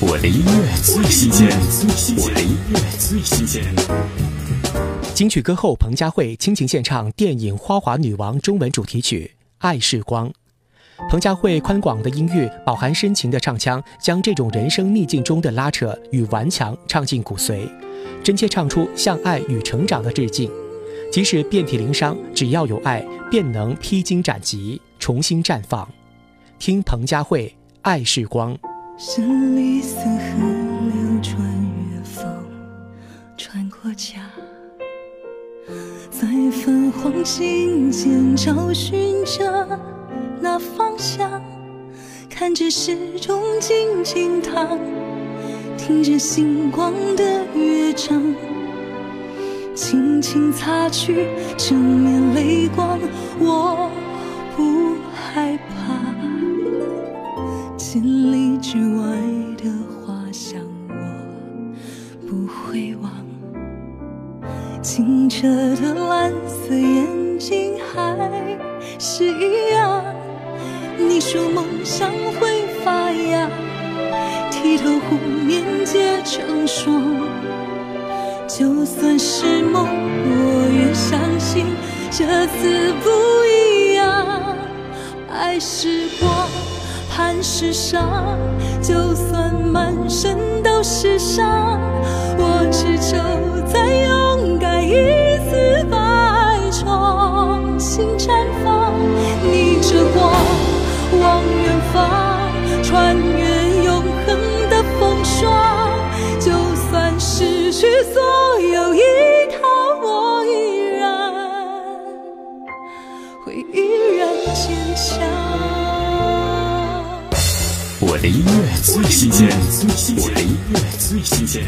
我的音乐最新鲜，我的音乐最新鲜。金曲歌后彭佳慧倾情献唱电影《花滑女王》中文主题曲《爱是光》。彭佳慧宽广的音域，饱含深情的唱腔，将这种人生逆境中的拉扯与顽强唱进骨髓，真切唱出向爱与成长的致敬。即使遍体鳞伤，只要有爱，便能披荆斩棘，重新绽放。听彭佳慧《爱是光》。生离死河流，穿越风，穿过家，在泛黄心间找寻着那方向，看着时钟静静躺，听着星光的乐章，轻轻擦去正面泪光，我千里之外的花香，我不会忘。清澈的蓝色眼睛还是一样。你说梦想会发芽，剔透湖面结成霜。就算是梦，我也相信这次不一样。爱是光。看世上，就算满身都是伤，我只求再勇敢一次，百重新绽放。逆着光，往远方，穿越永恒的风霜。就算失去所有依靠，我依然会依然坚强。我的音乐最新鲜，我的音乐最新鲜。